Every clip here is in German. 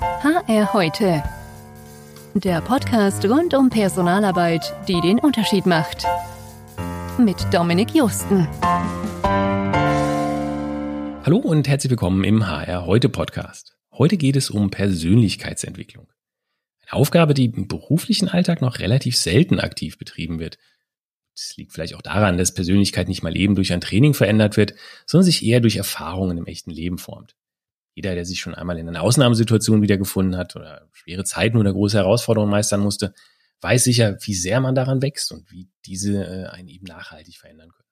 HR heute. Der Podcast rund um Personalarbeit, die den Unterschied macht. Mit Dominik Justen. Hallo und herzlich willkommen im HR heute Podcast. Heute geht es um Persönlichkeitsentwicklung. Eine Aufgabe, die im beruflichen Alltag noch relativ selten aktiv betrieben wird. Das liegt vielleicht auch daran, dass Persönlichkeit nicht mal eben durch ein Training verändert wird, sondern sich eher durch Erfahrungen im echten Leben formt. Jeder, der sich schon einmal in einer Ausnahmesituation wiedergefunden hat oder schwere Zeiten oder große Herausforderungen meistern musste, weiß sicher, wie sehr man daran wächst und wie diese äh, einen eben nachhaltig verändern können.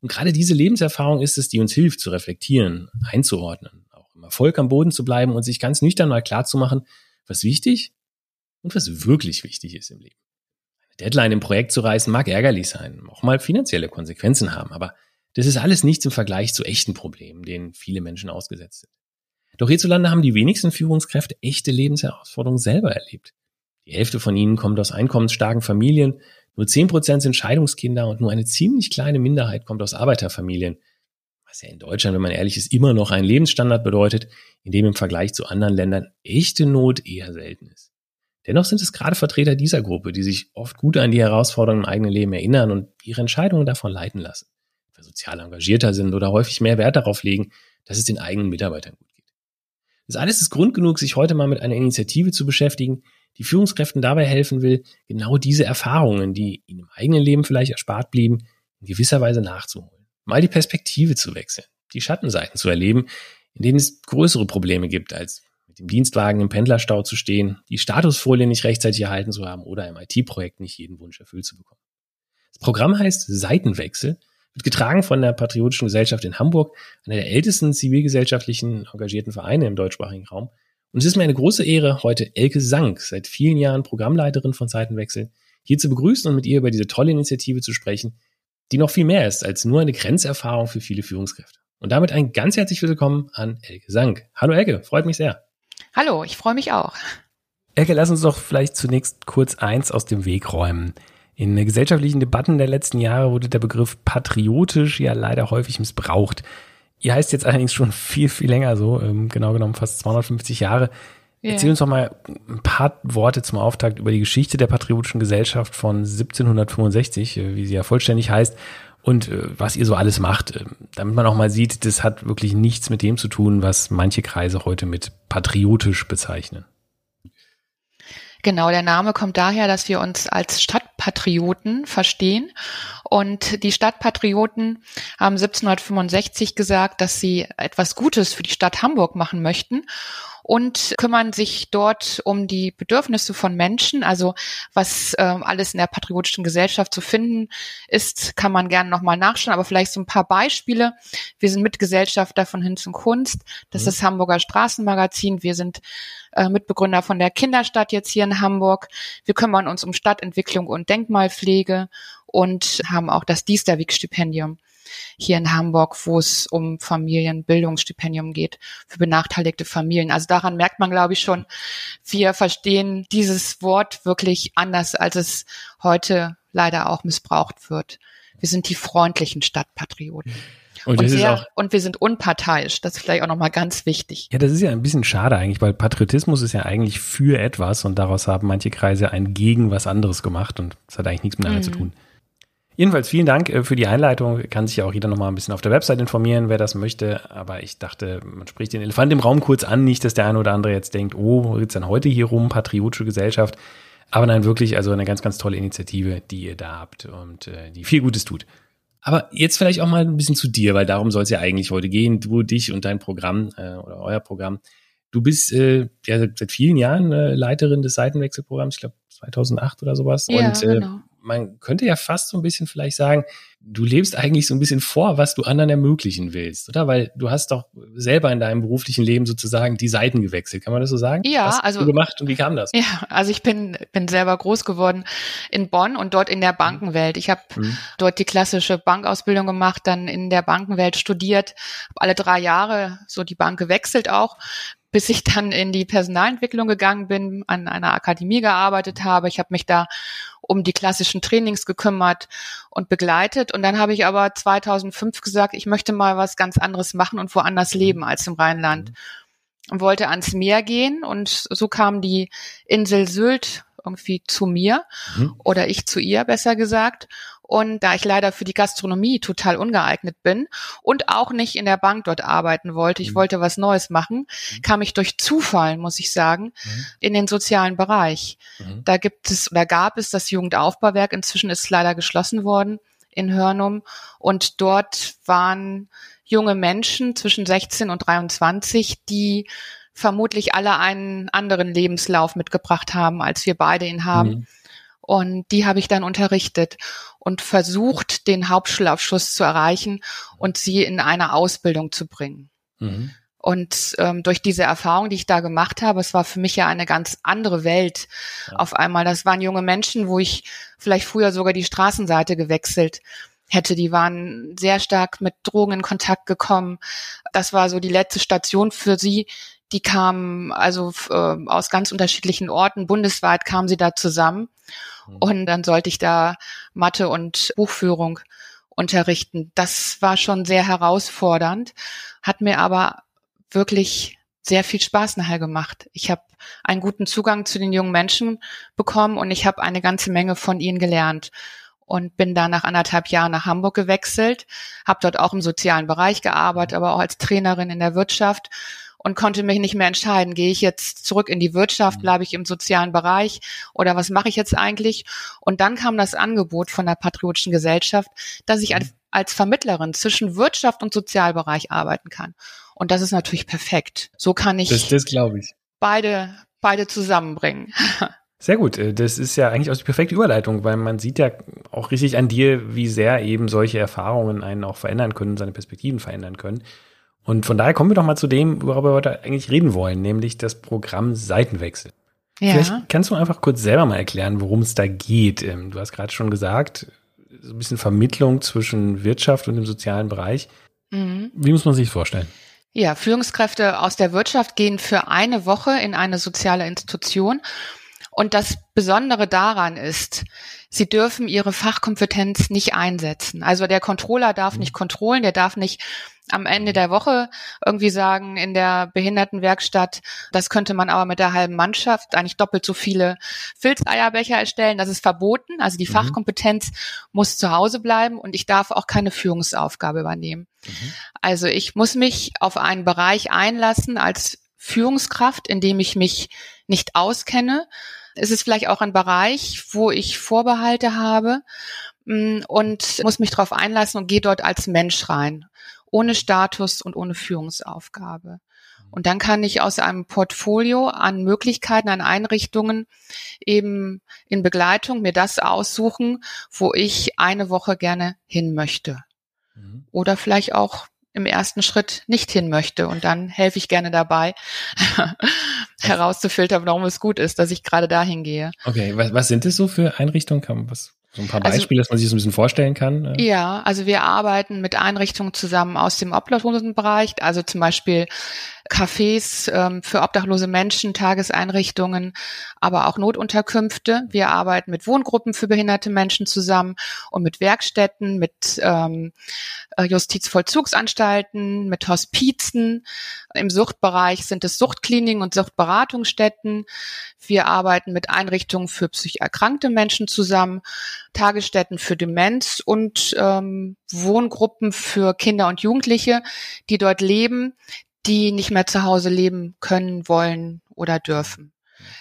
Und gerade diese Lebenserfahrung ist es, die uns hilft zu reflektieren, einzuordnen, auch im Erfolg am Boden zu bleiben und sich ganz nüchtern mal klarzumachen, was wichtig und was wirklich wichtig ist im Leben. Eine Deadline im Projekt zu reißen mag ärgerlich sein, auch mal finanzielle Konsequenzen haben, aber das ist alles nichts im Vergleich zu echten Problemen, denen viele Menschen ausgesetzt sind. Doch hierzulande haben die wenigsten Führungskräfte echte Lebensherausforderungen selber erlebt. Die Hälfte von ihnen kommt aus einkommensstarken Familien, nur zehn Prozent sind Scheidungskinder und nur eine ziemlich kleine Minderheit kommt aus Arbeiterfamilien. Was ja in Deutschland, wenn man ehrlich ist, immer noch einen Lebensstandard bedeutet, in dem im Vergleich zu anderen Ländern echte Not eher selten ist. Dennoch sind es gerade Vertreter dieser Gruppe, die sich oft gut an die Herausforderungen im eigenen Leben erinnern und ihre Entscheidungen davon leiten lassen, für sozial engagierter sind oder häufig mehr Wert darauf legen, dass es den eigenen Mitarbeitern gut. Das alles ist Grund genug, sich heute mal mit einer Initiative zu beschäftigen, die Führungskräften dabei helfen will, genau diese Erfahrungen, die ihnen im eigenen Leben vielleicht erspart blieben, in gewisser Weise nachzuholen. Mal die Perspektive zu wechseln, die Schattenseiten zu erleben, in denen es größere Probleme gibt, als mit dem Dienstwagen im Pendlerstau zu stehen, die Statusfolie nicht rechtzeitig erhalten zu haben oder im IT-Projekt nicht jeden Wunsch erfüllt zu bekommen. Das Programm heißt Seitenwechsel wird getragen von der Patriotischen Gesellschaft in Hamburg, einer der ältesten zivilgesellschaftlichen engagierten Vereine im deutschsprachigen Raum. Und es ist mir eine große Ehre, heute Elke Sank, seit vielen Jahren Programmleiterin von Seitenwechsel, hier zu begrüßen und mit ihr über diese tolle Initiative zu sprechen, die noch viel mehr ist als nur eine Grenzerfahrung für viele Führungskräfte. Und damit ein ganz herzlich willkommen an Elke Sank. Hallo Elke, freut mich sehr. Hallo, ich freue mich auch. Elke, lass uns doch vielleicht zunächst kurz eins aus dem Weg räumen. In gesellschaftlichen Debatten der letzten Jahre wurde der Begriff patriotisch ja leider häufig missbraucht. Ihr heißt jetzt allerdings schon viel, viel länger so, ähm, genau genommen fast 250 Jahre. Yeah. Erzähl uns doch mal ein paar Worte zum Auftakt über die Geschichte der Patriotischen Gesellschaft von 1765, äh, wie sie ja vollständig heißt, und äh, was ihr so alles macht, ähm, damit man auch mal sieht, das hat wirklich nichts mit dem zu tun, was manche Kreise heute mit patriotisch bezeichnen. Genau, der Name kommt daher, dass wir uns als Stadtpatrioten verstehen. Und die Stadtpatrioten haben 1765 gesagt, dass sie etwas Gutes für die Stadt Hamburg machen möchten und kümmern sich dort um die Bedürfnisse von Menschen. Also was ähm, alles in der patriotischen Gesellschaft zu finden ist, kann man gerne nochmal nachschauen. Aber vielleicht so ein paar Beispiele. Wir sind Mitgesellschafter von Hinz und Kunst. Das mhm. ist Hamburger Straßenmagazin. Wir sind äh, Mitbegründer von der Kinderstadt jetzt hier in Hamburg. Wir kümmern uns um Stadtentwicklung und Denkmalpflege und haben auch das Diesterweg-Stipendium hier in Hamburg, wo es um Familienbildungsstipendium geht für benachteiligte Familien. Also daran merkt man, glaube ich, schon, wir verstehen dieses Wort wirklich anders, als es heute leider auch missbraucht wird. Wir sind die freundlichen Stadtpatrioten. Und, und, sehr, und, wir sind unparteiisch. Das ist vielleicht auch nochmal ganz wichtig. Ja, das ist ja ein bisschen schade eigentlich, weil Patriotismus ist ja eigentlich für etwas und daraus haben manche Kreise ein gegen was anderes gemacht und das hat eigentlich nichts miteinander mhm. zu tun. Jedenfalls vielen Dank äh, für die Einleitung. Kann sich ja auch jeder nochmal ein bisschen auf der Website informieren, wer das möchte. Aber ich dachte, man spricht den Elefant im Raum kurz an. Nicht, dass der eine oder andere jetzt denkt, oh, wo geht's denn heute hier rum? Patriotische Gesellschaft. Aber nein, wirklich, also eine ganz, ganz tolle Initiative, die ihr da habt und äh, die viel Gutes tut. Aber jetzt vielleicht auch mal ein bisschen zu dir, weil darum soll es ja eigentlich heute gehen. Du, dich und dein Programm äh, oder euer Programm. Du bist äh, ja seit vielen Jahren äh, Leiterin des Seitenwechselprogramms, ich glaube 2008 oder sowas. Ja, und äh, genau man könnte ja fast so ein bisschen vielleicht sagen, du lebst eigentlich so ein bisschen vor, was du anderen ermöglichen willst, oder? Weil du hast doch selber in deinem beruflichen Leben sozusagen die Seiten gewechselt. Kann man das so sagen? Ja, was hast also. Du gemacht und wie kam das? Ja, also ich bin, bin selber groß geworden in Bonn und dort in der Bankenwelt. Ich habe mhm. dort die klassische Bankausbildung gemacht, dann in der Bankenwelt studiert, habe alle drei Jahre so die Bank gewechselt auch, bis ich dann in die Personalentwicklung gegangen bin, an einer Akademie gearbeitet habe. Ich habe mich da um die klassischen Trainings gekümmert und begleitet. Und dann habe ich aber 2005 gesagt, ich möchte mal was ganz anderes machen und woanders leben als im Rheinland. Mhm. wollte ans Meer gehen und so kam die Insel Sylt irgendwie zu mir mhm. oder ich zu ihr, besser gesagt. Und da ich leider für die Gastronomie total ungeeignet bin und auch nicht in der Bank dort arbeiten wollte, ich mhm. wollte was Neues machen, mhm. kam ich durch Zufall, muss ich sagen, mhm. in den sozialen Bereich. Mhm. Da gibt es oder gab es das Jugendaufbauwerk, inzwischen ist es leider geschlossen worden in Hörnum und dort waren junge Menschen zwischen 16 und 23, die vermutlich alle einen anderen Lebenslauf mitgebracht haben, als wir beide ihn haben. Mhm. Und die habe ich dann unterrichtet und versucht, den Hauptschulabschluss zu erreichen und sie in eine Ausbildung zu bringen. Mhm. Und ähm, durch diese Erfahrung, die ich da gemacht habe, es war für mich ja eine ganz andere Welt ja. auf einmal. Das waren junge Menschen, wo ich vielleicht früher sogar die Straßenseite gewechselt hätte. Die waren sehr stark mit Drogen in Kontakt gekommen. Das war so die letzte Station für sie, die kamen also äh, aus ganz unterschiedlichen Orten, bundesweit kamen sie da zusammen. Mhm. Und dann sollte ich da Mathe und Buchführung unterrichten. Das war schon sehr herausfordernd, hat mir aber wirklich sehr viel Spaß nachher gemacht. Ich habe einen guten Zugang zu den jungen Menschen bekommen und ich habe eine ganze Menge von ihnen gelernt und bin da nach anderthalb Jahren nach Hamburg gewechselt, habe dort auch im sozialen Bereich gearbeitet, aber auch als Trainerin in der Wirtschaft und konnte mich nicht mehr entscheiden, gehe ich jetzt zurück in die Wirtschaft, mhm. bleibe ich im sozialen Bereich oder was mache ich jetzt eigentlich? Und dann kam das Angebot von der Patriotischen Gesellschaft, dass ich als, mhm. als Vermittlerin zwischen Wirtschaft und Sozialbereich arbeiten kann. Und das ist natürlich perfekt. So kann ich, das, das glaube ich. beide, beide zusammenbringen. Sehr gut. Äh, das ist ja eigentlich auch die perfekte Überleitung, weil man sieht ja auch richtig an dir, wie sehr eben solche Erfahrungen einen auch verändern können, seine Perspektiven verändern können. Und von daher kommen wir doch mal zu dem, worüber wir heute eigentlich reden wollen, nämlich das Programm Seitenwechsel. Ja. Vielleicht kannst du einfach kurz selber mal erklären, worum es da geht. Ähm, du hast gerade schon gesagt, so ein bisschen Vermittlung zwischen Wirtschaft und dem sozialen Bereich. Mhm. Wie muss man sich das vorstellen? Ja, Führungskräfte aus der Wirtschaft gehen für eine Woche in eine soziale Institution. Und das Besondere daran ist, sie dürfen ihre Fachkompetenz nicht einsetzen. Also der Controller darf mhm. nicht kontrollen, der darf nicht am Ende der Woche irgendwie sagen, in der Behindertenwerkstatt, das könnte man aber mit der halben Mannschaft eigentlich doppelt so viele Filzeierbecher erstellen. Das ist verboten. Also die mhm. Fachkompetenz muss zu Hause bleiben und ich darf auch keine Führungsaufgabe übernehmen. Mhm. Also ich muss mich auf einen Bereich einlassen als Führungskraft, in dem ich mich nicht auskenne. Es ist vielleicht auch ein Bereich, wo ich Vorbehalte habe mm, und muss mich darauf einlassen und gehe dort als Mensch rein ohne Status und ohne Führungsaufgabe. Und dann kann ich aus einem Portfolio an Möglichkeiten, an Einrichtungen eben in Begleitung mir das aussuchen, wo ich eine Woche gerne hin möchte. Mhm. Oder vielleicht auch im ersten Schritt nicht hin möchte. Und dann helfe ich gerne dabei, herauszufiltern, warum es gut ist, dass ich gerade dahin gehe. Okay, was, was sind es so für Einrichtungen? Was, so ein paar also Beispiele, also, dass man sich das ein bisschen vorstellen kann. Ja, also wir arbeiten mit Einrichtungen zusammen aus dem Obdachlosenbereich, also zum Beispiel Cafés ähm, für obdachlose Menschen, Tageseinrichtungen, aber auch Notunterkünfte. Wir arbeiten mit Wohngruppen für behinderte Menschen zusammen und mit Werkstätten, mit ähm, äh, Justizvollzugsanstalten, mit Hospizen. Im Suchtbereich sind es Suchtkliniken und Suchtberatungsstätten. Wir arbeiten mit Einrichtungen für psychisch erkrankte Menschen zusammen, Tagesstätten für Demenz und ähm, Wohngruppen für Kinder und Jugendliche, die dort leben, die nicht mehr zu Hause leben können, wollen oder dürfen.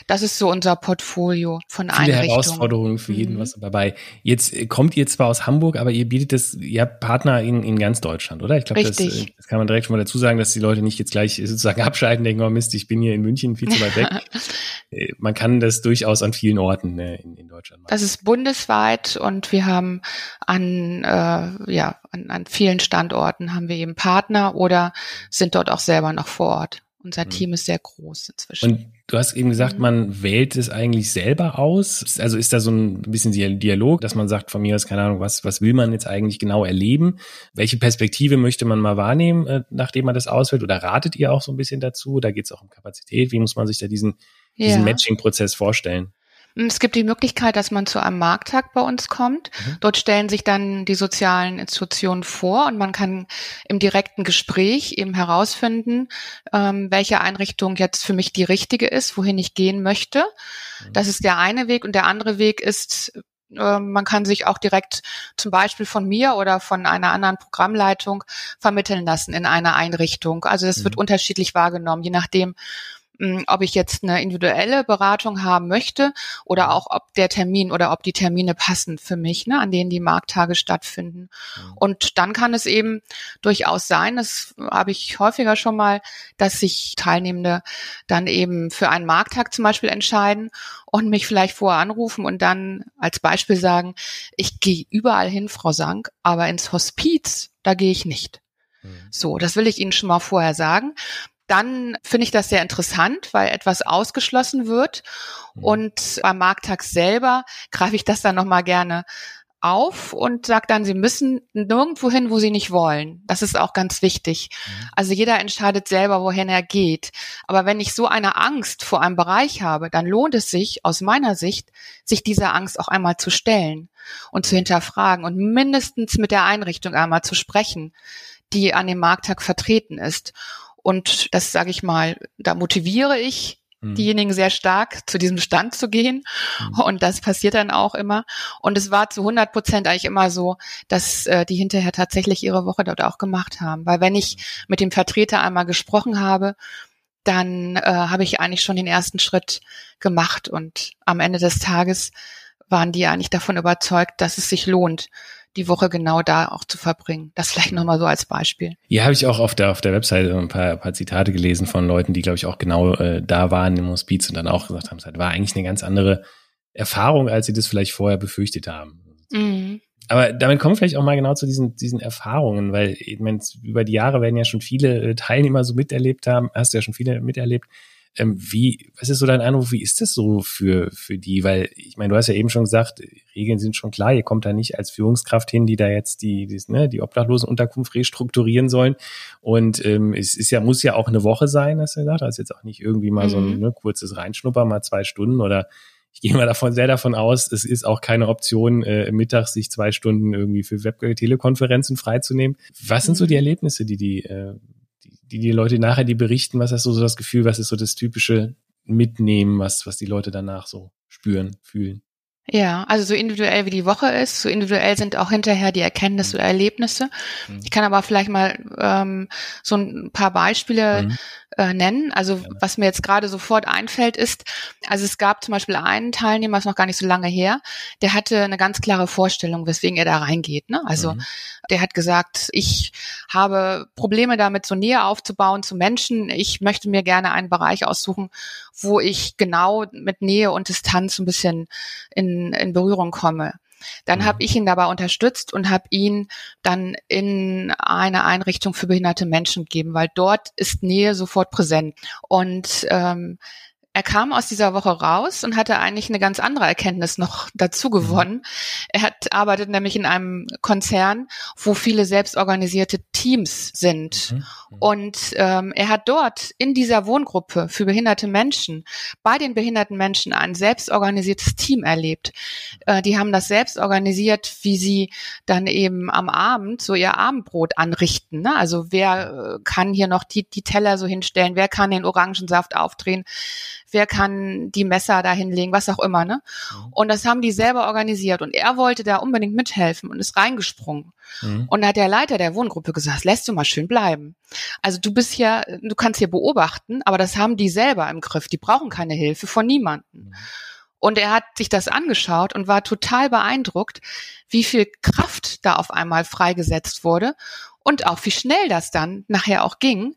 Das ist so unser Portfolio von Viele Einrichtungen. Herausforderungen für jeden mhm. was dabei. Jetzt äh, kommt ihr zwar aus Hamburg, aber ihr bietet das, ihr habt Partner in, in ganz Deutschland, oder? Ich glaube, das, äh, das, kann man direkt schon mal dazu sagen, dass die Leute nicht jetzt gleich sozusagen abschalten, denken, oh Mist, ich bin hier in München viel zu weit weg. Äh, man kann das durchaus an vielen Orten in, in Deutschland machen. Das ist bundesweit und wir haben an, äh, ja, an, an vielen Standorten haben wir eben Partner oder sind dort auch selber noch vor Ort. Unser mhm. Team ist sehr groß inzwischen. Und du hast eben gesagt, mhm. man wählt es eigentlich selber aus. Also ist da so ein bisschen Dialog, dass man sagt, von mir aus, keine Ahnung, was, was will man jetzt eigentlich genau erleben? Welche Perspektive möchte man mal wahrnehmen, äh, nachdem man das auswählt? Oder ratet ihr auch so ein bisschen dazu? Da geht es auch um Kapazität. Wie muss man sich da diesen, diesen ja. Matching-Prozess vorstellen? Es gibt die Möglichkeit, dass man zu einem Markttag bei uns kommt. Mhm. Dort stellen sich dann die sozialen Institutionen vor und man kann im direkten Gespräch eben herausfinden, ähm, welche Einrichtung jetzt für mich die richtige ist, wohin ich gehen möchte. Mhm. Das ist der eine Weg und der andere Weg ist, äh, man kann sich auch direkt zum Beispiel von mir oder von einer anderen Programmleitung vermitteln lassen in einer Einrichtung. Also das mhm. wird unterschiedlich wahrgenommen, je nachdem, hm, ob ich jetzt eine individuelle Beratung haben möchte oder auch ob der Termin oder ob die Termine passen für mich, ne, an denen die Markttage stattfinden. Mhm. Und dann kann es eben durchaus sein, das habe ich häufiger schon mal, dass sich Teilnehmende dann eben für einen Markttag zum Beispiel entscheiden und mich vielleicht vorher anrufen und dann als Beispiel sagen, ich gehe überall hin, Frau Sank, aber ins Hospiz, da gehe ich nicht. Mhm. So, das will ich Ihnen schon mal vorher sagen dann finde ich das sehr interessant, weil etwas ausgeschlossen wird. Mhm. Und beim Markttag selber greife ich das dann nochmal gerne auf und sage dann, sie müssen nirgendwo hin, wo sie nicht wollen. Das ist auch ganz wichtig. Mhm. Also jeder entscheidet selber, wohin er geht. Aber wenn ich so eine Angst vor einem Bereich habe, dann lohnt es sich aus meiner Sicht, sich dieser Angst auch einmal zu stellen und zu hinterfragen und mindestens mit der Einrichtung einmal zu sprechen, die an dem Markttag vertreten ist. Und das sage ich mal, da motiviere ich mhm. diejenigen sehr stark zu diesem Stand zu gehen. Mhm. Und das passiert dann auch immer. Und es war zu 100 Prozent eigentlich immer so, dass äh, die hinterher tatsächlich ihre Woche dort auch gemacht haben. Weil wenn ich mit dem Vertreter einmal gesprochen habe, dann äh, habe ich eigentlich schon den ersten Schritt gemacht. Und am Ende des Tages waren die eigentlich davon überzeugt, dass es sich lohnt, die Woche genau da auch zu verbringen. Das vielleicht nochmal so als Beispiel. Ja, habe ich auch auf der, auf der Webseite ein paar, paar Zitate gelesen von Leuten, die, glaube ich, auch genau äh, da waren im Hospiz und dann auch gesagt haben, es war eigentlich eine ganz andere Erfahrung, als sie das vielleicht vorher befürchtet haben. Mhm. Aber damit kommen wir vielleicht auch mal genau zu diesen, diesen Erfahrungen, weil ich meine, über die Jahre werden ja schon viele äh, Teilnehmer so miterlebt haben, hast du ja schon viele miterlebt. Ähm, wie, was ist so dein Eindruck, wie ist das so für, für die? Weil, ich meine, du hast ja eben schon gesagt, Regeln sind schon klar, ihr kommt da nicht als Führungskraft hin, die da jetzt die, die, ne, die Obdachlosenunterkunft restrukturieren sollen. Und ähm, es ist ja, muss ja auch eine Woche sein, hast du gesagt. Also jetzt auch nicht irgendwie mal mhm. so ein mhm. ne, kurzes Reinschnupper, mal zwei Stunden oder ich gehe mal davon sehr davon aus, es ist auch keine Option, äh, mittags sich zwei Stunden irgendwie für Web-Telekonferenzen freizunehmen. Was sind so die mhm. Erlebnisse, die die äh, die, die Leute nachher, die berichten, was hast du so das Gefühl, was ist so das typische Mitnehmen, was, was die Leute danach so spüren, fühlen? Ja, also so individuell wie die Woche ist, so individuell sind auch hinterher die Erkenntnisse oder Erlebnisse. Mhm. Ich kann aber vielleicht mal ähm, so ein paar Beispiele mhm äh, nennen. Also ja. was mir jetzt gerade sofort einfällt ist, also es gab zum Beispiel einen Teilnehmer, ist noch gar nicht so lange her, der hatte eine ganz klare Vorstellung, weswegen er da reingeht. Ne? Also mhm. der hat gesagt, ich habe Probleme damit, so Nähe aufzubauen zu Menschen. Ich möchte mir gerne einen Bereich aussuchen, wo ich genau mit Nähe und Distanz ein bisschen in, in Berührung komme. Dann mhm. habe ich ihn dabei unterstützt und habe ihn dann in eine Einrichtung für behinderte Menschen gegeben, weil dort ist Nähe sofort präsent. Und ähm, er kam aus dieser Woche raus und hatte eigentlich eine ganz andere Erkenntnis noch dazu mhm. gewonnen. Er hat arbeitet nämlich in einem Konzern, wo viele selbstorganisierte Teams sind. Mhm. Und ähm, er hat dort in dieser Wohngruppe für behinderte Menschen, bei den behinderten Menschen ein selbstorganisiertes Team erlebt. Äh, die haben das selbst organisiert, wie sie dann eben am Abend so ihr Abendbrot anrichten. Ne? Also wer äh, kann hier noch die, die Teller so hinstellen, wer kann den Orangensaft aufdrehen wer kann die Messer da hinlegen, was auch immer, ne? Mhm. Und das haben die selber organisiert und er wollte da unbedingt mithelfen und ist reingesprungen. Mhm. Und hat der Leiter der Wohngruppe gesagt, lässt du mal schön bleiben. Also du bist hier, du kannst hier beobachten, aber das haben die selber im Griff. Die brauchen keine Hilfe von niemandem. Mhm. Und er hat sich das angeschaut und war total beeindruckt, wie viel Kraft da auf einmal freigesetzt wurde und auch wie schnell das dann nachher auch ging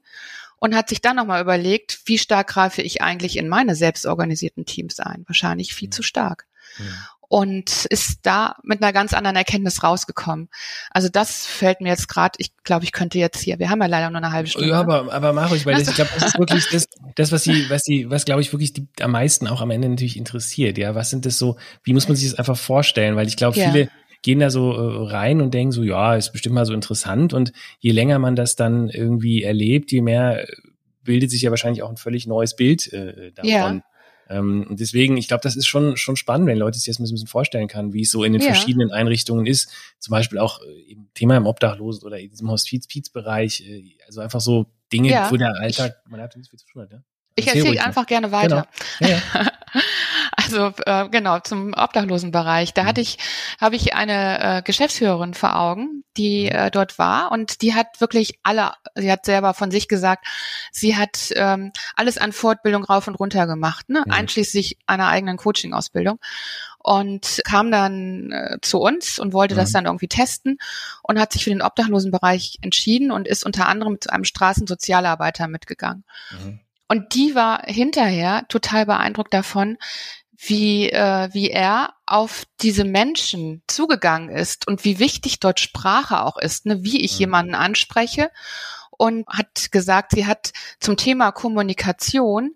und hat sich dann nochmal überlegt, wie stark greife ich eigentlich in meine selbstorganisierten Teams ein? Wahrscheinlich viel mhm. zu stark. Mhm. Und ist da mit einer ganz anderen Erkenntnis rausgekommen. Also das fällt mir jetzt gerade, ich glaube, ich könnte jetzt hier, wir haben ja leider nur eine halbe Stunde. Ja, aber, aber mach ruhig, weil das, ich glaube, das ist wirklich das, das was sie, was sie, was glaube ich wirklich die, am meisten auch am Ende natürlich interessiert. Ja, was sind das so, wie muss man sich das einfach vorstellen? Weil ich glaube, ja. viele, gehen da so äh, rein und denken so, ja, ist bestimmt mal so interessant. Und je länger man das dann irgendwie erlebt, je mehr bildet sich ja wahrscheinlich auch ein völlig neues Bild äh, davon. Ja. Ähm, und deswegen, ich glaube, das ist schon, schon spannend, wenn Leute sich das ein bisschen vorstellen kann, wie es so in den ja. verschiedenen Einrichtungen ist. Zum Beispiel auch äh, im Thema im Obdachlosen oder in diesem Hospiz-Bereich. Äh, also einfach so Dinge, ja. wo der Alltag, man hat nicht viel zu tun hat, ja? Ich erzähle einfach gerne weiter. Genau. Ja. Also äh, genau zum Obdachlosenbereich. Da mhm. hatte ich, habe ich eine äh, Geschäftsführerin vor Augen, die mhm. äh, dort war und die hat wirklich alle. Sie hat selber von sich gesagt, sie hat ähm, alles an Fortbildung rauf und runter gemacht, ne? Mhm. einschließlich einer eigenen Coaching-Ausbildung und kam dann äh, zu uns und wollte mhm. das dann irgendwie testen und hat sich für den Obdachlosenbereich entschieden und ist unter anderem zu einem Straßensozialarbeiter mitgegangen. Mhm. Und die war hinterher total beeindruckt davon, wie, äh, wie er auf diese Menschen zugegangen ist und wie wichtig dort Sprache auch ist, ne? wie ich mhm. jemanden anspreche und hat gesagt, sie hat zum Thema Kommunikation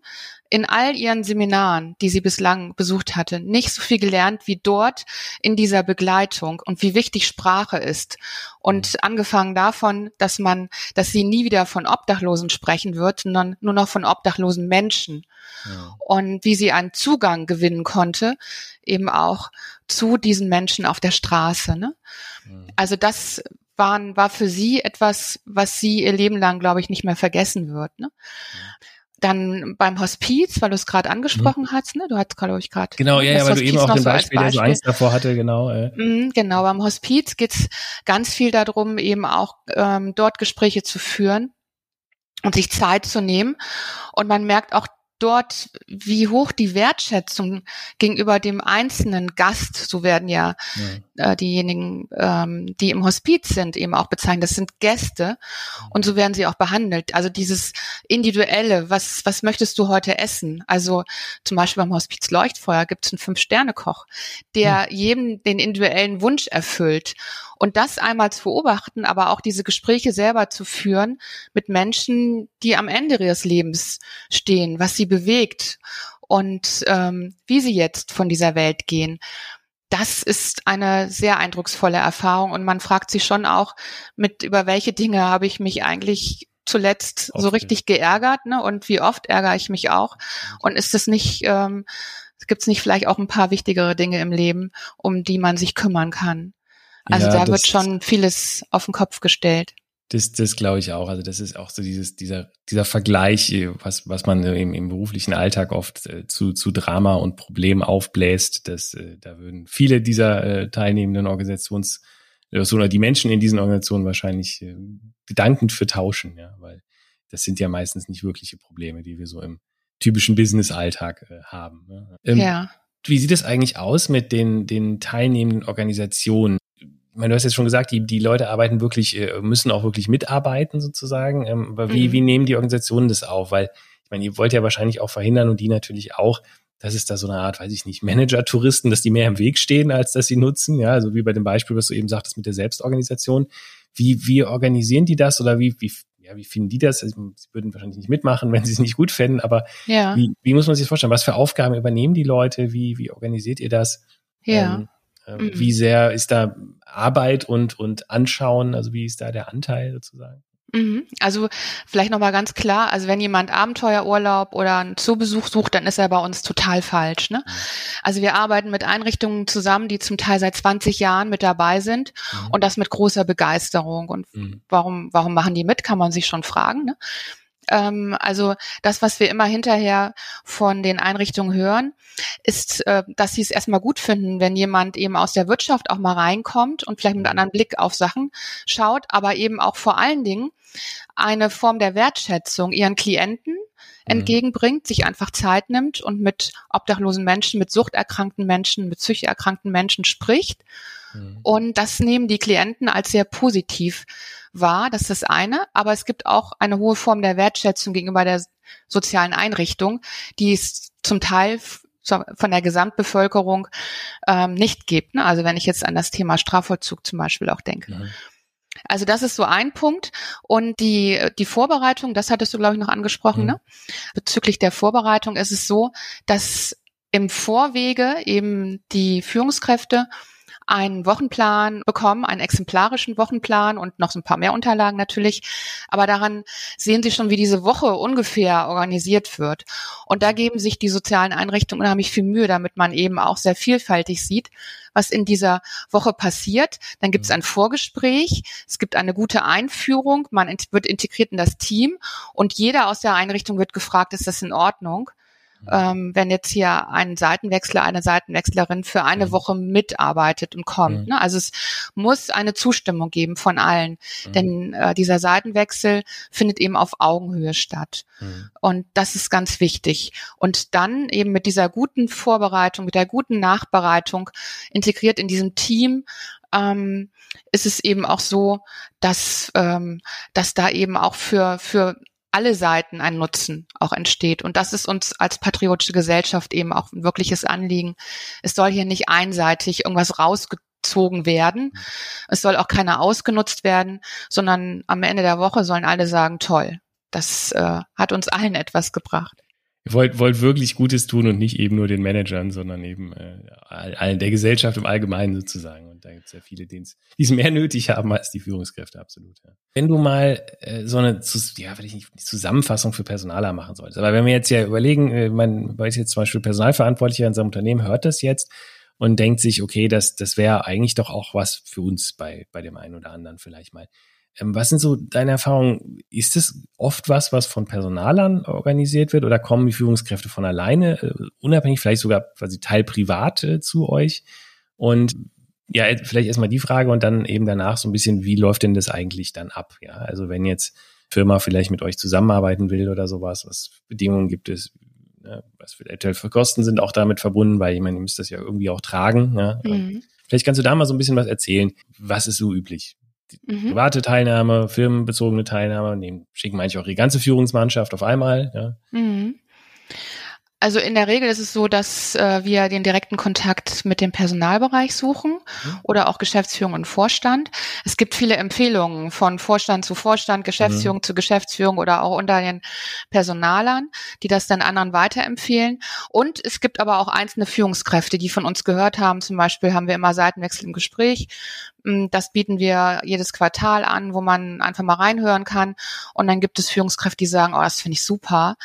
in all ihren Seminaren, die sie bislang besucht hatte, nicht so viel gelernt wie dort in dieser Begleitung und wie wichtig Sprache ist. Und mhm. angefangen davon, dass man, dass sie nie wieder von Obdachlosen sprechen wird, sondern nur noch von obdachlosen Menschen. Ja. Und wie sie einen Zugang gewinnen konnte, eben auch zu diesen Menschen auf der Straße. Ne? Mhm. Also das waren, war für sie etwas, was sie ihr Leben lang, glaube ich, nicht mehr vergessen wird. Ne? Mhm. Dann beim Hospiz, weil du es gerade angesprochen mhm. hast, ne? Du hast, glaube ich, gerade. Genau, ja, ja, weil du eben auch den Beispiel, so der so Angst davor hatte, genau. Äh. Mhm, genau, beim Hospiz geht's ganz viel darum, eben auch ähm, dort Gespräche zu führen und sich Zeit zu nehmen. Und man merkt auch dort, wie hoch die Wertschätzung gegenüber dem einzelnen Gast, so werden ja, ja. Äh, diejenigen, ähm, die im Hospiz sind, eben auch bezeichnet. Das sind Gäste und so werden sie auch behandelt. Also dieses individuelle, was was möchtest du heute essen? Also zum Beispiel beim Hospiz Leuchtfeuer gibt es einen Fünf-Sterne-Koch, der mhm. jedem den individuellen Wunsch erfüllt. Und das einmal zu beobachten, aber auch diese Gespräche selber zu führen mit Menschen, die am Ende ihres Lebens stehen, was sie bewegt und ähm, wie sie jetzt von dieser Welt gehen. Das ist eine sehr eindrucksvolle Erfahrung und man fragt sich schon auch, mit über welche Dinge habe ich mich eigentlich zuletzt oft, so richtig geärgert, ne? Und wie oft ärgere ich mich auch? Und ist es nicht, ähm, gibt es nicht vielleicht auch ein paar wichtigere Dinge im Leben, um die man sich kümmern kann? Also ja, da wird schon vieles auf den Kopf gestellt. Das, das glaube ich auch. Also das ist auch so dieses, dieser, dieser Vergleich, was, was man im, im beruflichen Alltag oft äh, zu, zu Drama und Problemen aufbläst. Das, äh, da würden viele dieser äh, teilnehmenden Organisations oder die Menschen in diesen Organisationen wahrscheinlich äh, gedankend für tauschen, ja, weil das sind ja meistens nicht wirkliche Probleme, die wir so im typischen Business-Alltag äh, haben. Ne? Ähm, ja. Wie sieht es eigentlich aus mit den, den teilnehmenden Organisationen? Ich meine, du hast jetzt schon gesagt, die, die Leute arbeiten wirklich, äh, müssen auch wirklich mitarbeiten sozusagen. Ähm, aber wie, mhm. wie nehmen die Organisationen das auf? Weil, ich meine, ihr wollt ja wahrscheinlich auch verhindern und die natürlich auch, dass es da so eine Art, weiß ich nicht, Manager-Touristen, dass die mehr im Weg stehen, als dass sie nutzen. Ja, also wie bei dem Beispiel, was du eben sagtest mit der Selbstorganisation. Wie, wie organisieren die das oder wie, wie, ja, wie finden die das? Also, sie würden wahrscheinlich nicht mitmachen, wenn sie es nicht gut fänden, aber ja. wie, wie muss man sich das vorstellen? Was für Aufgaben übernehmen die Leute? Wie, wie organisiert ihr das? Ja. Ähm, ähm, mhm. Wie sehr ist da Arbeit und, und Anschauen, also wie ist da der Anteil sozusagen? Mhm. Also vielleicht nochmal ganz klar, also wenn jemand Abenteuerurlaub oder einen Zoobesuch sucht, dann ist er bei uns total falsch. Ne? Mhm. Also wir arbeiten mit Einrichtungen zusammen, die zum Teil seit 20 Jahren mit dabei sind mhm. und das mit großer Begeisterung. Und mhm. warum, warum machen die mit, kann man sich schon fragen. Ne? Ähm, also das, was wir immer hinterher von den Einrichtungen hören, ist, äh, dass sie es erstmal gut finden, wenn jemand eben aus der Wirtschaft auch mal reinkommt und vielleicht mit einem anderen Blick auf Sachen schaut, aber eben auch vor allen Dingen eine Form der Wertschätzung ihren Klienten mhm. entgegenbringt, sich einfach Zeit nimmt und mit obdachlosen Menschen, mit suchterkrankten Menschen, mit psychisch erkrankten Menschen spricht. Mhm. Und das nehmen die Klienten als sehr positiv wahr, das ist das eine, aber es gibt auch eine hohe Form der Wertschätzung gegenüber der sozialen Einrichtung, die es zum Teil von der Gesamtbevölkerung ähm, nicht gibt. Ne? Also wenn ich jetzt an das Thema Strafvollzug zum Beispiel auch denke. Mhm. Also das ist so ein Punkt. Und die, die Vorbereitung, das hattest du, glaube ich, noch angesprochen, mhm. ne? Bezüglich der Vorbereitung ist es so, dass im Vorwege eben die Führungskräfte einen Wochenplan bekommen, einen exemplarischen Wochenplan und noch so ein paar mehr Unterlagen natürlich. Aber daran sehen Sie schon, wie diese Woche ungefähr organisiert wird. Und da geben sich die sozialen Einrichtungen unheimlich viel Mühe, damit man eben auch sehr vielfältig sieht, was in dieser Woche passiert. Dann gibt es mhm. ein Vorgespräch, es gibt eine gute Einführung, man wird integriert in das Team und jeder aus der Einrichtung wird gefragt, ist das in Ordnung? Ähm, wenn jetzt hier ein Seitenwechsler, eine Seitenwechslerin für eine mhm. Woche mitarbeitet und kommt. Mhm. Ne? Also es muss eine Zustimmung geben von allen, mhm. denn äh, dieser Seitenwechsel findet eben auf Augenhöhe statt. Mhm. Und das ist ganz wichtig. Und dann eben mit dieser guten Vorbereitung, mit der guten Nachbereitung integriert in diesem Team ähm, ist es eben auch so, dass, ähm, dass da eben auch für, für alle Seiten ein Nutzen auch entsteht. Und das ist uns als patriotische Gesellschaft eben auch ein wirkliches Anliegen. Es soll hier nicht einseitig irgendwas rausgezogen werden. Es soll auch keiner ausgenutzt werden, sondern am Ende der Woche sollen alle sagen, toll, das äh, hat uns allen etwas gebracht. Ihr wollt, wollt wirklich Gutes tun und nicht eben nur den Managern, sondern eben äh, allen der Gesellschaft im Allgemeinen sozusagen. Und da gibt es ja viele, die es mehr nötig haben als die Führungskräfte, absolut. Ja. Wenn du mal äh, so eine, ja, will ich nicht, Zusammenfassung für Personaler machen solltest, aber wenn wir jetzt ja überlegen, äh, man weiß jetzt zum Beispiel Personalverantwortlicher in seinem Unternehmen hört das jetzt und denkt sich, okay, das, das wäre eigentlich doch auch was für uns bei, bei dem einen oder anderen vielleicht mal. Ähm, was sind so deine Erfahrungen? Ist es oft was, was von Personalern organisiert wird oder kommen die Führungskräfte von alleine, äh, unabhängig, vielleicht sogar quasi teilprivat äh, zu euch? Und ja, vielleicht erstmal die Frage und dann eben danach so ein bisschen, wie läuft denn das eigentlich dann ab? Ja, also wenn jetzt Firma vielleicht mit euch zusammenarbeiten will oder sowas, was Bedingungen gibt es, ne, was vielleicht für Kosten sind auch damit verbunden, weil ich meine, ihr müsst das ja irgendwie auch tragen. Ja? Mhm. Vielleicht kannst du da mal so ein bisschen was erzählen. Was ist so üblich? Mhm. Private Teilnahme, firmenbezogene Teilnahme, nehmen, schicken manche auch die ganze Führungsmannschaft auf einmal. Ja. Mhm. Also in der Regel ist es so, dass äh, wir den direkten Kontakt mit dem Personalbereich suchen mhm. oder auch Geschäftsführung und Vorstand. Es gibt viele Empfehlungen von Vorstand zu Vorstand, Geschäftsführung mhm. zu Geschäftsführung oder auch unter den Personalern, die das dann anderen weiterempfehlen. Und es gibt aber auch einzelne Führungskräfte, die von uns gehört haben. Zum Beispiel haben wir immer Seitenwechsel im Gespräch das bieten wir jedes Quartal an, wo man einfach mal reinhören kann. Und dann gibt es Führungskräfte, die sagen, oh, das finde ich super.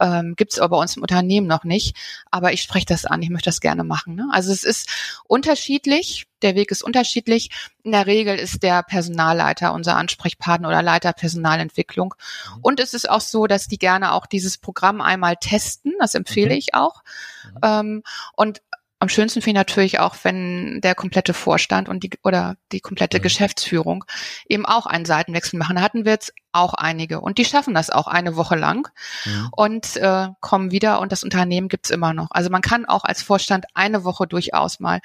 Ähm, gibt es aber bei uns im Unternehmen noch nicht. Aber ich spreche das an, ich möchte das gerne machen. Ne? Also es ist unterschiedlich. Der Weg ist unterschiedlich. In der Regel ist der Personalleiter unser Ansprechpartner oder Leiter Personalentwicklung. Mhm. Und es ist auch so, dass die gerne auch dieses Programm einmal testen. Das empfehle mhm. ich auch. Mhm. Ähm, und am schönsten finde ich natürlich auch, wenn der komplette Vorstand und die oder die komplette mhm. Geschäftsführung eben auch einen Seitenwechsel machen. Da hatten wir jetzt auch einige und die schaffen das auch eine Woche lang mhm. und äh, kommen wieder und das Unternehmen gibt's immer noch. Also man kann auch als Vorstand eine Woche durchaus mal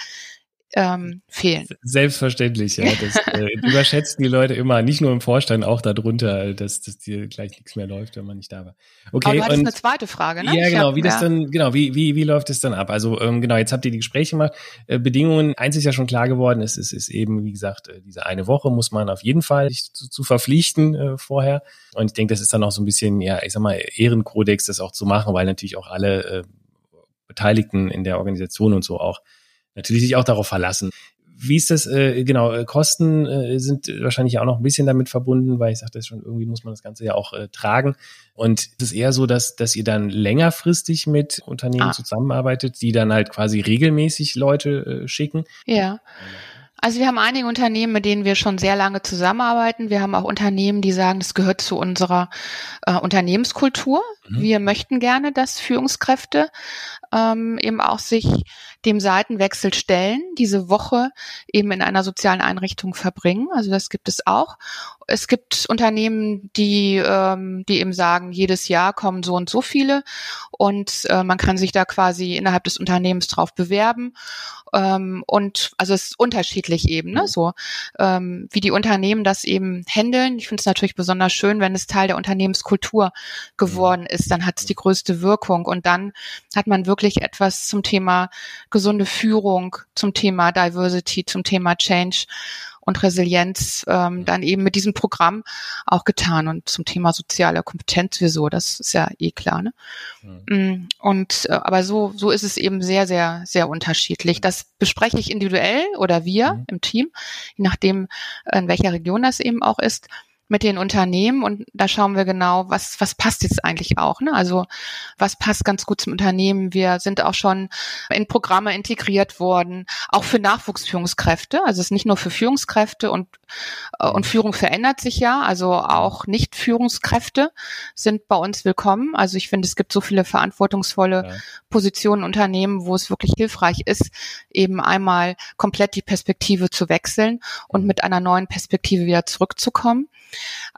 ähm, fehlen. Selbstverständlich, ja. Das äh, überschätzen die Leute immer, nicht nur im Vorstand, auch darunter, dass, dass dir gleich nichts mehr läuft, wenn man nicht da war. Okay. Aber du hattest und, eine zweite Frage, ne? Ja, genau, hab, wie das ja. dann, genau, wie, wie, wie läuft es dann ab? Also ähm, genau, jetzt habt ihr die Gespräche gemacht. Äh, Bedingungen, eins ist ja schon klar geworden, es ist, ist eben, wie gesagt, äh, diese eine Woche muss man auf jeden Fall sich zu, zu verpflichten äh, vorher. Und ich denke, das ist dann auch so ein bisschen, ja, ich sag mal, Ehrenkodex, das auch zu machen, weil natürlich auch alle äh, Beteiligten in der Organisation und so auch natürlich sich auch darauf verlassen. Wie ist das, äh, genau, äh, Kosten äh, sind wahrscheinlich auch noch ein bisschen damit verbunden, weil ich sagte schon, irgendwie muss man das Ganze ja auch äh, tragen. Und es ist eher so, dass, dass ihr dann längerfristig mit Unternehmen ah. zusammenarbeitet, die dann halt quasi regelmäßig Leute äh, schicken. Ja. Also wir haben einige Unternehmen, mit denen wir schon sehr lange zusammenarbeiten. Wir haben auch Unternehmen, die sagen, das gehört zu unserer äh, Unternehmenskultur. Mhm. Wir möchten gerne, dass Führungskräfte ähm, eben auch sich dem Seitenwechsel stellen, diese Woche eben in einer sozialen Einrichtung verbringen. Also das gibt es auch. Es gibt Unternehmen, die, ähm, die eben sagen, jedes Jahr kommen so und so viele und äh, man kann sich da quasi innerhalb des Unternehmens drauf bewerben. Ähm, und also es ist unterschiedlich eben, ne? so ähm, wie die Unternehmen das eben handeln. Ich finde es natürlich besonders schön, wenn es Teil der Unternehmenskultur geworden ist, dann hat es die größte Wirkung und dann hat man wirklich etwas zum Thema gesunde Führung, zum Thema Diversity, zum Thema Change und Resilienz ähm, dann eben mit diesem Programm auch getan und zum Thema soziale Kompetenz wieso, das ist ja eh klar. Ne? Mhm. und äh, aber so so ist es eben sehr sehr sehr unterschiedlich. Das bespreche ich individuell oder wir mhm. im Team, je nachdem in welcher Region das eben auch ist mit den Unternehmen und da schauen wir genau, was, was passt jetzt eigentlich auch. Ne? Also was passt ganz gut zum Unternehmen. Wir sind auch schon in Programme integriert worden, auch für Nachwuchsführungskräfte. Also es ist nicht nur für Führungskräfte und, äh, und Führung verändert sich ja. Also auch Nicht-Führungskräfte sind bei uns willkommen. Also ich finde, es gibt so viele verantwortungsvolle ja. Positionen Unternehmen, wo es wirklich hilfreich ist, eben einmal komplett die Perspektive zu wechseln und mhm. mit einer neuen Perspektive wieder zurückzukommen.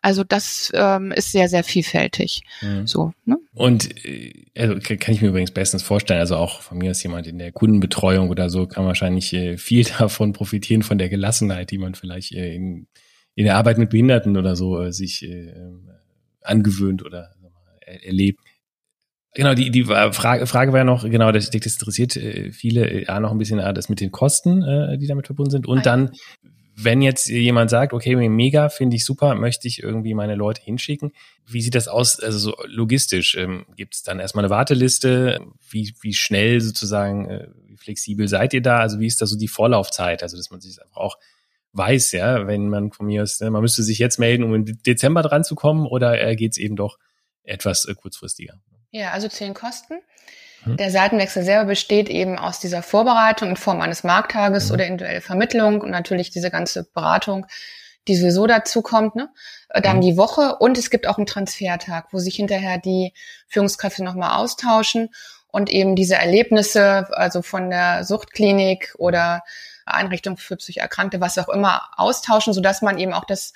Also das ähm, ist sehr, sehr vielfältig. Mhm. So, ne? Und äh, also kann ich mir übrigens bestens vorstellen, also auch von mir als jemand in der Kundenbetreuung oder so, kann wahrscheinlich äh, viel davon profitieren, von der Gelassenheit, die man vielleicht äh, in, in der Arbeit mit Behinderten oder so äh, sich äh, angewöhnt oder äh, erlebt. Genau, die, die Frage, Frage war ja noch, genau, das, das interessiert äh, viele, äh, ja, noch ein bisschen äh, das mit den Kosten, äh, die damit verbunden sind. Und dann, wenn jetzt jemand sagt, okay, mega, finde ich super, möchte ich irgendwie meine Leute hinschicken. Wie sieht das aus, also so logistisch? Ähm, Gibt es dann erstmal eine Warteliste? Wie, wie schnell sozusagen, äh, wie flexibel seid ihr da? Also wie ist da so die Vorlaufzeit? Also dass man sich einfach auch weiß, ja, wenn man von mir aus, ne, man müsste sich jetzt melden, um im Dezember dran zu kommen, oder äh, geht es eben doch etwas äh, kurzfristiger? Ja, also zehn Kosten. Mhm. Der Seitenwechsel selber besteht eben aus dieser Vorbereitung in Form eines Markttages mhm. oder individuelle Vermittlung und natürlich diese ganze Beratung, die sowieso dazu kommt. Ne? Äh, dann mhm. die Woche und es gibt auch einen Transfertag, wo sich hinterher die Führungskräfte nochmal austauschen und eben diese Erlebnisse, also von der Suchtklinik oder Einrichtung für Psychoerkrankte, was auch immer, austauschen, sodass man eben auch das,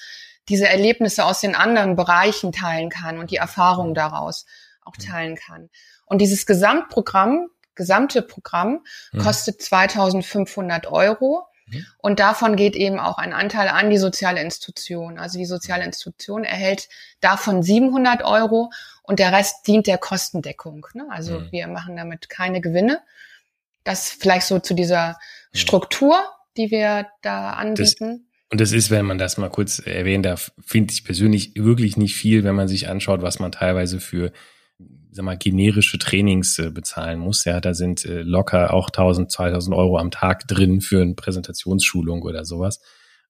diese Erlebnisse aus den anderen Bereichen teilen kann und die Erfahrungen mhm. daraus auch teilen kann. Und dieses Gesamtprogramm, gesamte Programm mhm. kostet 2500 Euro. Mhm. Und davon geht eben auch ein Anteil an die soziale Institution. Also die soziale Institution erhält davon 700 Euro und der Rest dient der Kostendeckung. Ne? Also mhm. wir machen damit keine Gewinne. Das vielleicht so zu dieser mhm. Struktur, die wir da anbieten. Das, und das ist, wenn man das mal kurz erwähnen darf, finde ich persönlich wirklich nicht viel, wenn man sich anschaut, was man teilweise für sag mal, generische Trainings äh, bezahlen muss. Ja, da sind äh, locker auch 1000, 2000 Euro am Tag drin für eine Präsentationsschulung oder sowas.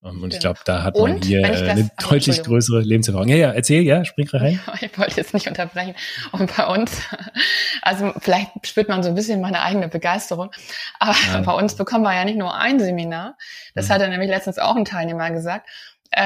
Um, und ich glaube, da hat man hier äh, eine ach, deutlich größere Lebenserfahrung. Ja, ja, erzähl, ja, spring rein. Ja, ich wollte jetzt nicht unterbrechen. Und bei uns, also vielleicht spürt man so ein bisschen meine eigene Begeisterung, aber ja. bei uns bekommen wir ja nicht nur ein Seminar. Das mhm. hat nämlich letztens auch ein Teilnehmer gesagt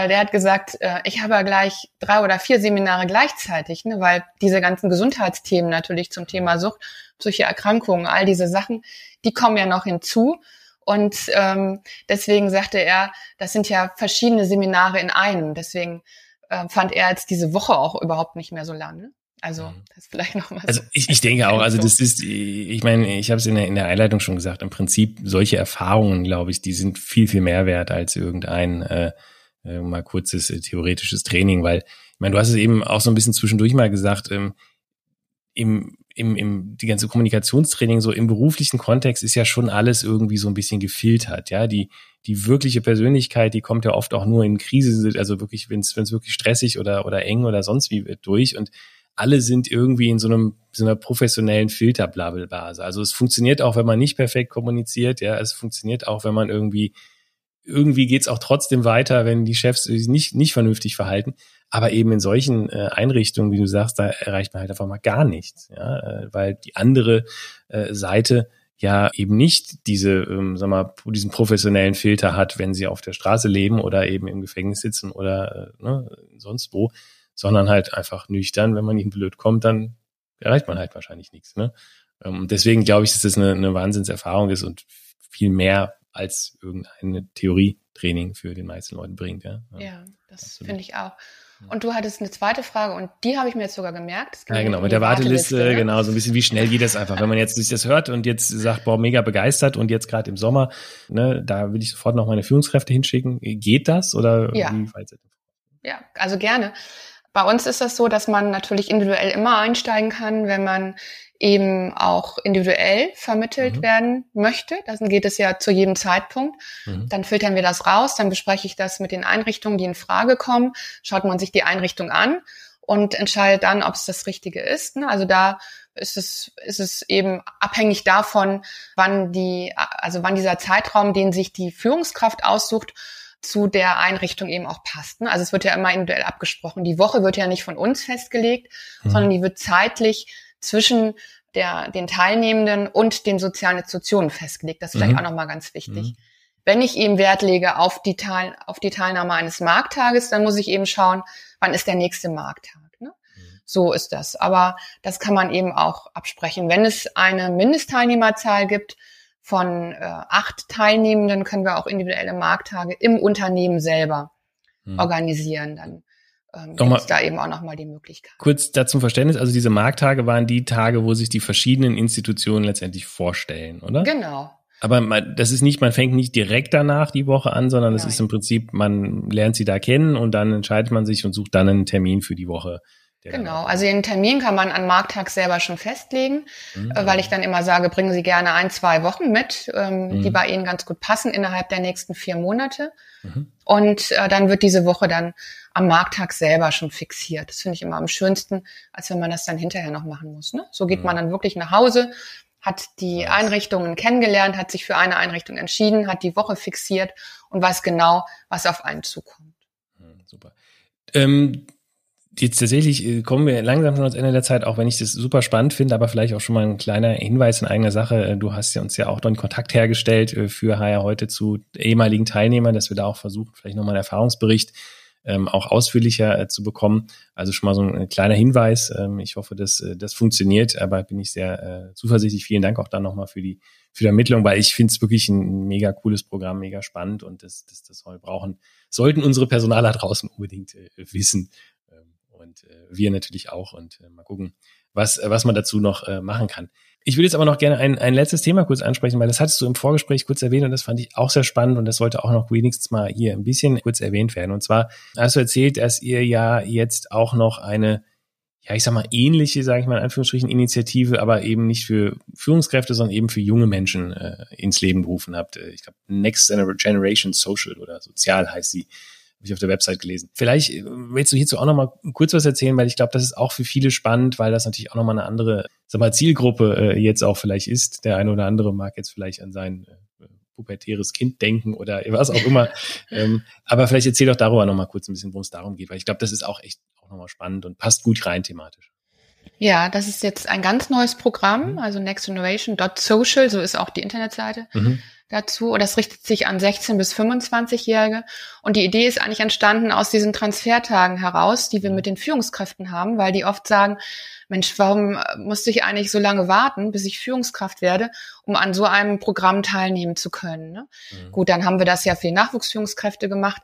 der hat gesagt, äh, ich habe ja gleich drei oder vier Seminare gleichzeitig, ne, weil diese ganzen Gesundheitsthemen natürlich zum Thema Sucht, psychische Erkrankungen, all diese Sachen, die kommen ja noch hinzu. Und ähm, deswegen sagte er, das sind ja verschiedene Seminare in einem. Deswegen äh, fand er jetzt diese Woche auch überhaupt nicht mehr so lang. Ne? Also mhm. das vielleicht noch mal. Also ich, ich denke auch, also das ist, ich meine, ich habe es in der, in der Einleitung schon gesagt, im Prinzip solche Erfahrungen, glaube ich, die sind viel, viel mehr wert als irgendein äh, äh, mal kurzes äh, theoretisches Training, weil, ich meine, du hast es eben auch so ein bisschen zwischendurch mal gesagt, ähm, im, im, im, die ganze Kommunikationstraining so im beruflichen Kontext ist ja schon alles irgendwie so ein bisschen gefiltert, ja, die, die wirkliche Persönlichkeit, die kommt ja oft auch nur in Krise, also wirklich, wenn es wirklich stressig oder, oder eng oder sonst wie wird durch und alle sind irgendwie in so einem so einer professionellen Filterblabelbase. Also es funktioniert auch, wenn man nicht perfekt kommuniziert, ja, es funktioniert auch, wenn man irgendwie irgendwie geht's auch trotzdem weiter, wenn die Chefs sich nicht, nicht vernünftig verhalten. Aber eben in solchen äh, Einrichtungen, wie du sagst, da erreicht man halt einfach mal gar nichts, ja, äh, weil die andere äh, Seite ja eben nicht diese, ähm, sag mal, diesen professionellen Filter hat, wenn sie auf der Straße leben oder eben im Gefängnis sitzen oder äh, ne, sonst wo, sondern halt einfach nüchtern, wenn man ihnen blöd kommt, dann erreicht man halt wahrscheinlich nichts. Ne? Ähm, deswegen glaube ich, dass das eine, eine Wahnsinnserfahrung ist und viel mehr als irgendeine Theorietraining für den meisten Leuten bringt. Ja, ja das finde ich auch. Und du hattest eine zweite Frage und die habe ich mir jetzt sogar gemerkt. Ja, genau, mit der Warteliste, Warteliste ne? genau, so ein bisschen, wie schnell geht das einfach. Wenn man jetzt sich das hört und jetzt sagt, boah, mega begeistert und jetzt gerade im Sommer, ne, da will ich sofort noch meine Führungskräfte hinschicken. Geht das oder ja. wie weit Ja, also gerne. Bei uns ist das so, dass man natürlich individuell immer einsteigen kann, wenn man eben auch individuell vermittelt mhm. werden möchte. Dann geht es ja zu jedem Zeitpunkt. Mhm. Dann filtern wir das raus, dann bespreche ich das mit den Einrichtungen, die in Frage kommen, schaut man sich die Einrichtung an und entscheidet dann, ob es das Richtige ist. Ne? Also da ist es, ist es eben abhängig davon, wann die, also wann dieser Zeitraum, den sich die Führungskraft aussucht, zu der Einrichtung eben auch passt. Ne? Also es wird ja immer individuell abgesprochen. Die Woche wird ja nicht von uns festgelegt, mhm. sondern die wird zeitlich zwischen der, den Teilnehmenden und den sozialen Institutionen festgelegt. Das ist vielleicht mhm. auch nochmal ganz wichtig. Mhm. Wenn ich eben Wert lege auf die, Teil, auf die Teilnahme eines Markttages, dann muss ich eben schauen, wann ist der nächste Markttag. Ne? Mhm. So ist das. Aber das kann man eben auch absprechen. Wenn es eine Mindestteilnehmerzahl gibt von äh, acht Teilnehmenden, können wir auch individuelle Markttage im Unternehmen selber mhm. organisieren. Dann ähm, gibt es da eben auch nochmal die Möglichkeit. Kurz dazu Verständnis, also diese Markttage waren die Tage, wo sich die verschiedenen Institutionen letztendlich vorstellen, oder? Genau. Aber man, das ist nicht, man fängt nicht direkt danach die Woche an, sondern es ist im Prinzip, man lernt sie da kennen und dann entscheidet man sich und sucht dann einen Termin für die Woche. Genau, also den Termin kann man an Markttag selber schon festlegen, mhm. weil ich dann immer sage, bringen Sie gerne ein, zwei Wochen mit, ähm, mhm. die bei Ihnen ganz gut passen innerhalb der nächsten vier Monate. Mhm. Und äh, dann wird diese Woche dann am Markttag selber schon fixiert. Das finde ich immer am schönsten, als wenn man das dann hinterher noch machen muss. Ne? So geht man mhm. dann wirklich nach Hause, hat die nice. Einrichtungen kennengelernt, hat sich für eine Einrichtung entschieden, hat die Woche fixiert und weiß genau, was auf einen zukommt. Mhm, super. Ähm, jetzt tatsächlich äh, kommen wir langsam schon ans Ende der Zeit, auch wenn ich das super spannend finde, aber vielleicht auch schon mal ein kleiner Hinweis in eigener Sache. Äh, du hast ja uns ja auch dann Kontakt hergestellt äh, für HR heute zu ehemaligen Teilnehmern, dass wir da auch versuchen, vielleicht nochmal einen Erfahrungsbericht ähm, auch ausführlicher äh, zu bekommen. Also schon mal so ein, kleiner Hinweis. Ähm, ich hoffe, dass äh, das funktioniert, aber bin ich sehr äh, zuversichtlich. Vielen Dank auch dann nochmal für die für die Ermittlung, weil ich finde es wirklich ein mega cooles Programm, mega spannend und das, das, das wir brauchen, sollten unsere Personaler draußen unbedingt wissen und äh, wir natürlich auch und äh, mal gucken, was, äh, was man dazu noch äh, machen kann. Ich würde jetzt aber noch gerne ein, ein letztes Thema kurz ansprechen, weil das hattest du im Vorgespräch kurz erwähnt und das fand ich auch sehr spannend und das sollte auch noch wenigstens mal hier ein bisschen kurz erwähnt werden. Und zwar hast du erzählt, dass ihr ja jetzt auch noch eine, ja, ich sag mal, ähnliche, sage ich mal in Anführungsstrichen, Initiative, aber eben nicht für Führungskräfte, sondern eben für junge Menschen äh, ins Leben gerufen habt. Äh, ich glaube, Next Generation Social oder Sozial heißt sie habe ich auf der Website gelesen. Vielleicht äh, willst du hierzu auch noch mal kurz was erzählen, weil ich glaube, das ist auch für viele spannend, weil das natürlich auch noch mal eine andere sag mal, Zielgruppe äh, jetzt auch vielleicht ist. Der eine oder andere mag jetzt vielleicht an sein äh, pubertäres Kind denken oder was auch immer. ähm, aber vielleicht erzähl doch darüber noch mal kurz ein bisschen, worum es darum geht, weil ich glaube, das ist auch echt auch noch mal spannend und passt gut rein thematisch. Ja, das ist jetzt ein ganz neues Programm, mhm. also nextgeneration.social, so ist auch die Internetseite. Mhm dazu. Und das richtet sich an 16 bis 25-Jährige. Und die Idee ist eigentlich entstanden aus diesen Transfertagen heraus, die wir mit den Führungskräften haben, weil die oft sagen, Mensch, warum musste ich eigentlich so lange warten, bis ich Führungskraft werde, um an so einem Programm teilnehmen zu können? Ne? Mhm. Gut, dann haben wir das ja für Nachwuchsführungskräfte gemacht.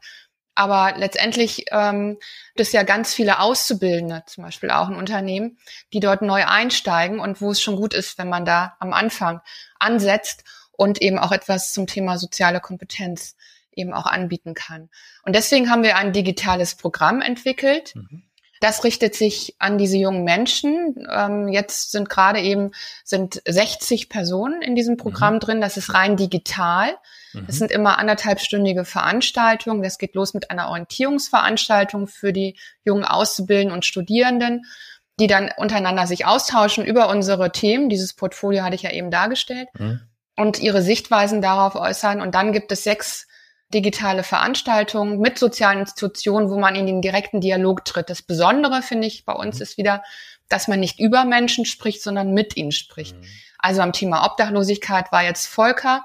Aber letztendlich ähm, das ja ganz viele Auszubildende, zum Beispiel auch ein Unternehmen, die dort neu einsteigen und wo es schon gut ist, wenn man da am Anfang ansetzt und eben auch etwas zum Thema soziale Kompetenz eben auch anbieten kann. Und deswegen haben wir ein digitales Programm entwickelt. Mhm. Das richtet sich an diese jungen Menschen. Ähm, jetzt sind gerade eben sind 60 Personen in diesem Programm mhm. drin. Das ist rein digital. Mhm. Das sind immer anderthalbstündige Veranstaltungen. Das geht los mit einer Orientierungsveranstaltung für die jungen Auszubildenden und Studierenden, die dann untereinander sich austauschen über unsere Themen. Dieses Portfolio hatte ich ja eben dargestellt. Mhm und ihre Sichtweisen darauf äußern. Und dann gibt es sechs digitale Veranstaltungen mit sozialen Institutionen, wo man in den direkten Dialog tritt. Das Besondere, finde ich, bei uns mhm. ist wieder, dass man nicht über Menschen spricht, sondern mit ihnen spricht. Mhm. Also am Thema Obdachlosigkeit war jetzt Volker,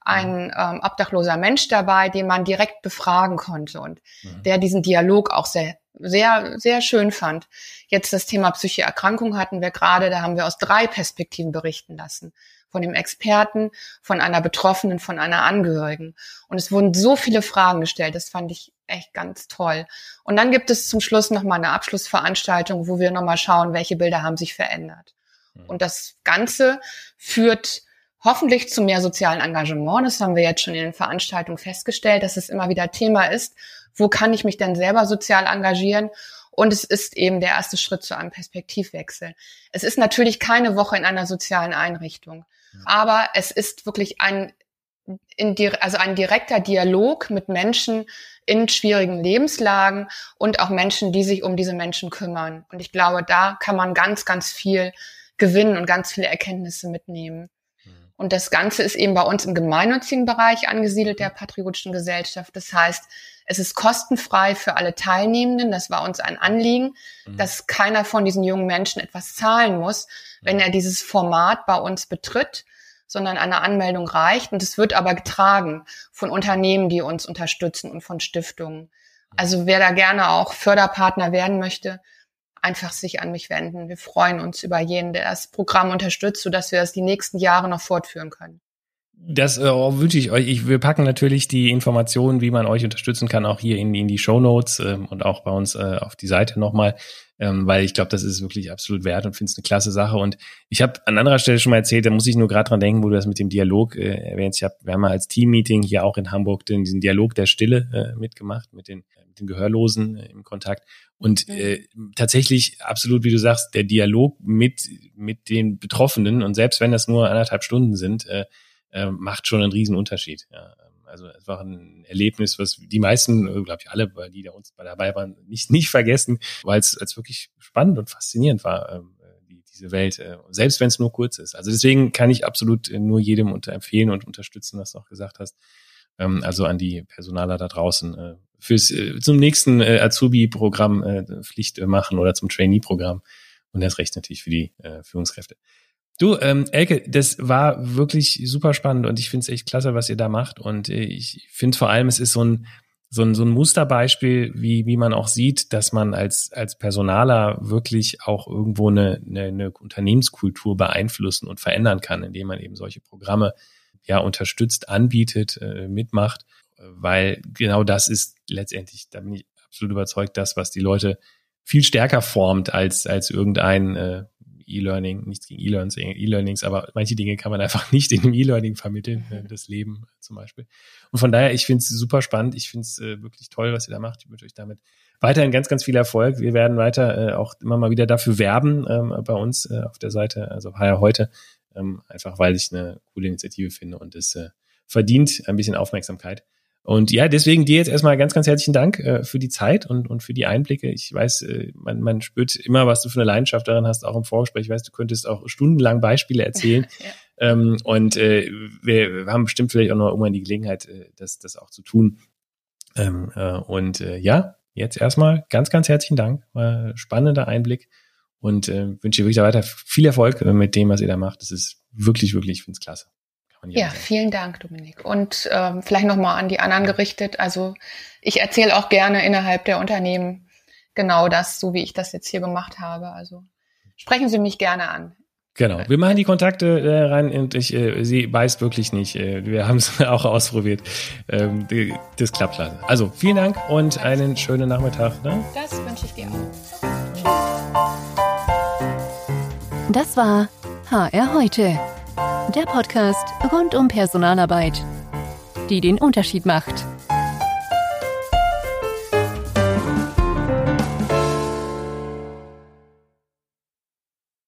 ein mhm. ähm, obdachloser Mensch dabei, den man direkt befragen konnte und mhm. der diesen Dialog auch sehr, sehr, sehr schön fand. Jetzt das Thema psychische Erkrankung hatten wir gerade, da haben wir aus drei Perspektiven berichten lassen von dem Experten, von einer Betroffenen, von einer Angehörigen. Und es wurden so viele Fragen gestellt, das fand ich echt ganz toll. Und dann gibt es zum Schluss nochmal eine Abschlussveranstaltung, wo wir nochmal schauen, welche Bilder haben sich verändert. Mhm. Und das Ganze führt hoffentlich zu mehr sozialen Engagement. Das haben wir jetzt schon in den Veranstaltungen festgestellt, dass es immer wieder Thema ist. Wo kann ich mich denn selber sozial engagieren? Und es ist eben der erste Schritt zu einem Perspektivwechsel. Es ist natürlich keine Woche in einer sozialen Einrichtung. Aber es ist wirklich ein in die, also ein direkter Dialog mit Menschen in schwierigen Lebenslagen und auch Menschen, die sich um diese Menschen kümmern. Und ich glaube, da kann man ganz, ganz viel gewinnen und ganz viele Erkenntnisse mitnehmen. Mhm. Und das Ganze ist eben bei uns im gemeinnützigen Bereich angesiedelt der Patriotischen Gesellschaft. Das heißt, es ist kostenfrei für alle Teilnehmenden. Das war uns ein Anliegen, mhm. dass keiner von diesen jungen Menschen etwas zahlen muss, wenn er dieses Format bei uns betritt sondern eine Anmeldung reicht. Und es wird aber getragen von Unternehmen, die uns unterstützen und von Stiftungen. Also wer da gerne auch Förderpartner werden möchte, einfach sich an mich wenden. Wir freuen uns über jeden, der das Programm unterstützt, sodass wir das die nächsten Jahre noch fortführen können. Das äh, wünsche ich euch. Ich, wir packen natürlich die Informationen, wie man euch unterstützen kann, auch hier in, in die Show Notes ähm, und auch bei uns äh, auf die Seite nochmal, ähm, weil ich glaube, das ist wirklich absolut wert und finde es eine klasse Sache. Und ich habe an anderer Stelle schon mal erzählt, da muss ich nur gerade dran denken, wo du das mit dem Dialog äh, erwähnst. Ich hab, wir haben mal als Teammeeting hier auch in Hamburg den, diesen Dialog der Stille äh, mitgemacht, mit den, mit den Gehörlosen äh, im Kontakt. Und äh, tatsächlich absolut, wie du sagst, der Dialog mit, mit den Betroffenen und selbst wenn das nur anderthalb Stunden sind, äh, äh, macht schon einen riesen Unterschied. Ja. Also es war ein Erlebnis, was die meisten, äh, glaube ich alle, die da uns dabei waren, nicht nicht vergessen, weil es als wirklich spannend und faszinierend war, ähm, die, diese Welt, äh, selbst wenn es nur kurz ist. Also deswegen kann ich absolut nur jedem unter empfehlen und unterstützen, was du auch gesagt hast. Ähm, also an die Personaler da draußen äh, fürs äh, zum nächsten äh, Azubi-Programm äh, Pflicht machen oder zum Trainee-Programm und das recht natürlich für die äh, Führungskräfte. Du, ähm, Elke, das war wirklich super spannend und ich finde es echt klasse, was ihr da macht. Und äh, ich finde vor allem, es ist so ein, so ein, so ein Musterbeispiel, wie, wie man auch sieht, dass man als, als Personaler wirklich auch irgendwo eine, eine, eine Unternehmenskultur beeinflussen und verändern kann, indem man eben solche Programme ja unterstützt, anbietet, äh, mitmacht, weil genau das ist letztendlich, da bin ich absolut überzeugt, das, was die Leute viel stärker formt als, als irgendein äh, E-Learning, nichts gegen E-Learnings, aber manche Dinge kann man einfach nicht in dem E-Learning vermitteln, äh, das Leben zum Beispiel. Und von daher, ich finde es super spannend, ich finde es äh, wirklich toll, was ihr da macht. Ich wünsche euch damit weiterhin ganz, ganz viel Erfolg. Wir werden weiter äh, auch immer mal wieder dafür werben ähm, bei uns äh, auf der Seite, also HR heute, ähm, einfach weil ich eine coole Initiative finde und es verdient ein bisschen Aufmerksamkeit. Und ja, deswegen dir jetzt erstmal ganz, ganz herzlichen Dank äh, für die Zeit und, und für die Einblicke. Ich weiß, äh, man, man spürt immer, was du für eine Leidenschaft daran hast, auch im Vorgespräch. Ich weiß, du könntest auch stundenlang Beispiele erzählen. ja. ähm, und äh, wir, wir haben bestimmt vielleicht auch noch irgendwann die Gelegenheit, äh, das, das auch zu tun. Ähm, äh, und äh, ja, jetzt erstmal ganz, ganz herzlichen Dank. War spannender Einblick und äh, wünsche dir wirklich weiter viel Erfolg mit dem, was ihr da macht. Das ist wirklich, wirklich, ich finde es klasse. Ja, vielen Dank, Dominik. Und ähm, vielleicht nochmal an die anderen gerichtet. Also ich erzähle auch gerne innerhalb der Unternehmen genau das, so wie ich das jetzt hier gemacht habe. Also sprechen Sie mich gerne an. Genau, wir machen die Kontakte äh, rein und ich, äh, sie weiß wirklich nicht. Äh, wir haben es auch ausprobiert. Ähm, die, das klappt leider. Also vielen Dank und einen schönen Nachmittag. Ne? Das wünsche ich dir auch. Das war HR heute der Podcast rund um Personalarbeit, die den Unterschied macht.